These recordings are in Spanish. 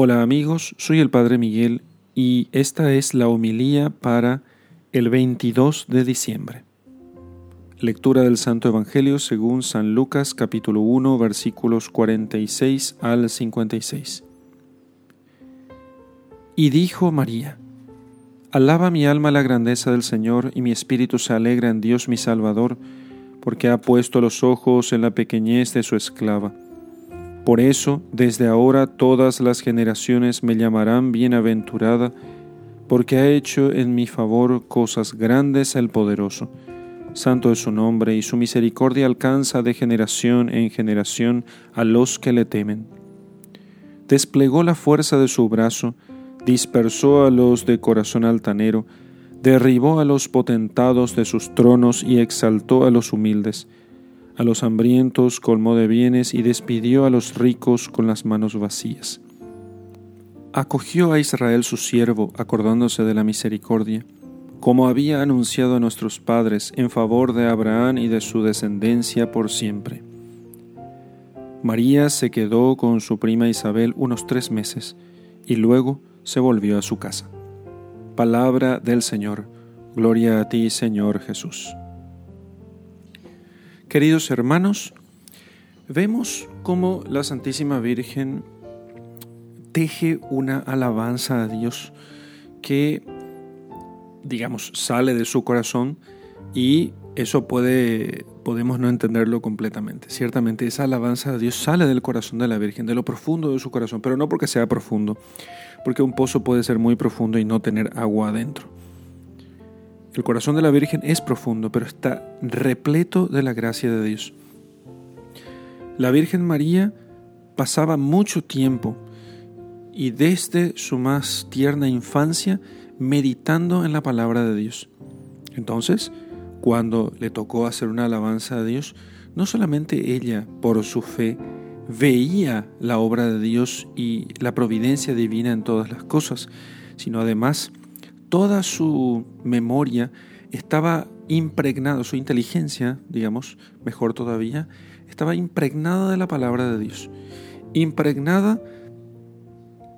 Hola amigos, soy el Padre Miguel y esta es la homilía para el 22 de diciembre. Lectura del Santo Evangelio según San Lucas capítulo 1 versículos 46 al 56. Y dijo María, Alaba mi alma la grandeza del Señor y mi espíritu se alegra en Dios mi Salvador, porque ha puesto los ojos en la pequeñez de su esclava. Por eso, desde ahora todas las generaciones me llamarán bienaventurada, porque ha hecho en mi favor cosas grandes el poderoso. Santo es su nombre, y su misericordia alcanza de generación en generación a los que le temen. Desplegó la fuerza de su brazo, dispersó a los de corazón altanero, derribó a los potentados de sus tronos y exaltó a los humildes a los hambrientos colmó de bienes y despidió a los ricos con las manos vacías. Acogió a Israel su siervo, acordándose de la misericordia, como había anunciado a nuestros padres en favor de Abraham y de su descendencia por siempre. María se quedó con su prima Isabel unos tres meses y luego se volvió a su casa. Palabra del Señor. Gloria a ti, Señor Jesús. Queridos hermanos, vemos cómo la Santísima Virgen teje una alabanza a Dios que, digamos, sale de su corazón y eso puede, podemos no entenderlo completamente. Ciertamente esa alabanza a Dios sale del corazón de la Virgen, de lo profundo de su corazón, pero no porque sea profundo, porque un pozo puede ser muy profundo y no tener agua adentro. El corazón de la Virgen es profundo, pero está repleto de la gracia de Dios. La Virgen María pasaba mucho tiempo y desde su más tierna infancia meditando en la palabra de Dios. Entonces, cuando le tocó hacer una alabanza a Dios, no solamente ella, por su fe, veía la obra de Dios y la providencia divina en todas las cosas, sino además toda su memoria estaba impregnada, su inteligencia, digamos, mejor todavía, estaba impregnada de la palabra de Dios, impregnada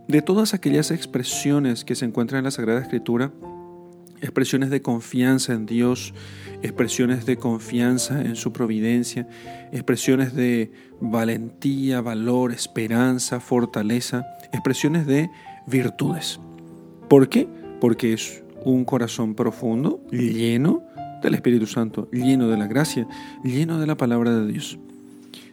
de todas aquellas expresiones que se encuentran en la Sagrada Escritura, expresiones de confianza en Dios, expresiones de confianza en su providencia, expresiones de valentía, valor, esperanza, fortaleza, expresiones de virtudes. ¿Por qué? Porque es un corazón profundo, lleno del Espíritu Santo, lleno de la gracia, lleno de la palabra de Dios.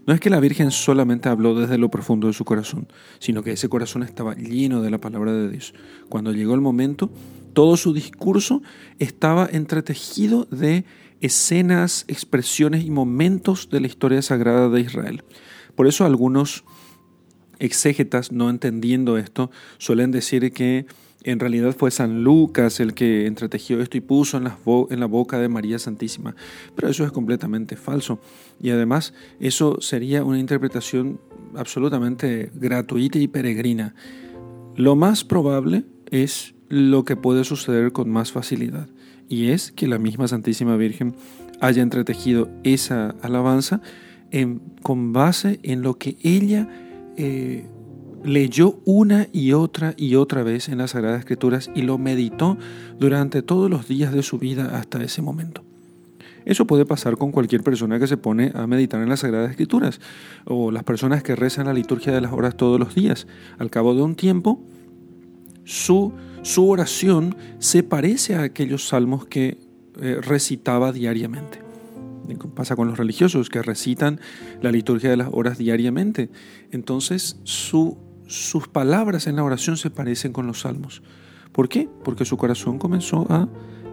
No es que la Virgen solamente habló desde lo profundo de su corazón, sino que ese corazón estaba lleno de la palabra de Dios. Cuando llegó el momento, todo su discurso estaba entretejido de escenas, expresiones y momentos de la historia sagrada de Israel. Por eso algunos exégetas, no entendiendo esto, suelen decir que en realidad fue San Lucas el que entretejió esto y puso en la, boca de María Santísima. Pero eso es completamente falso. Y además eso sería una interpretación absolutamente gratuita y peregrina. Lo más probable es lo que puede suceder con más facilidad. Y es que la misma Santísima Virgen haya entretejido esa alabanza con base en lo que ella eh, leyó una y otra y otra vez en las Sagradas Escrituras y lo meditó durante todos los días de su vida hasta ese momento. Eso puede pasar con cualquier persona que se pone a meditar en las Sagradas Escrituras o las personas que rezan la liturgia de las horas todos los días. Al cabo de un tiempo, su, su oración se parece a aquellos salmos que eh, recitaba diariamente. Pasa con los religiosos que recitan la liturgia de las horas diariamente. Entonces su sus palabras en la oración se parecen con los salmos. ¿Por qué? Porque su corazón comenzó a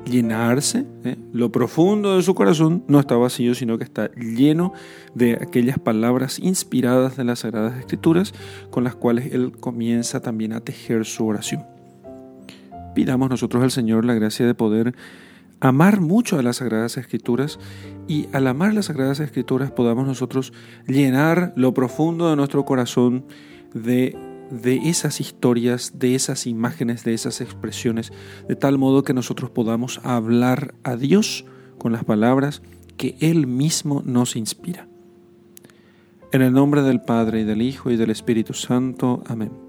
llenarse. ¿eh? Lo profundo de su corazón no está vacío, sino que está lleno de aquellas palabras inspiradas de las Sagradas Escrituras con las cuales él comienza también a tejer su oración. Pidamos nosotros al Señor la gracia de poder amar mucho a las Sagradas Escrituras y al amar las Sagradas Escrituras podamos nosotros llenar lo profundo de nuestro corazón de, de esas historias, de esas imágenes, de esas expresiones, de tal modo que nosotros podamos hablar a Dios con las palabras que Él mismo nos inspira. En el nombre del Padre y del Hijo y del Espíritu Santo. Amén.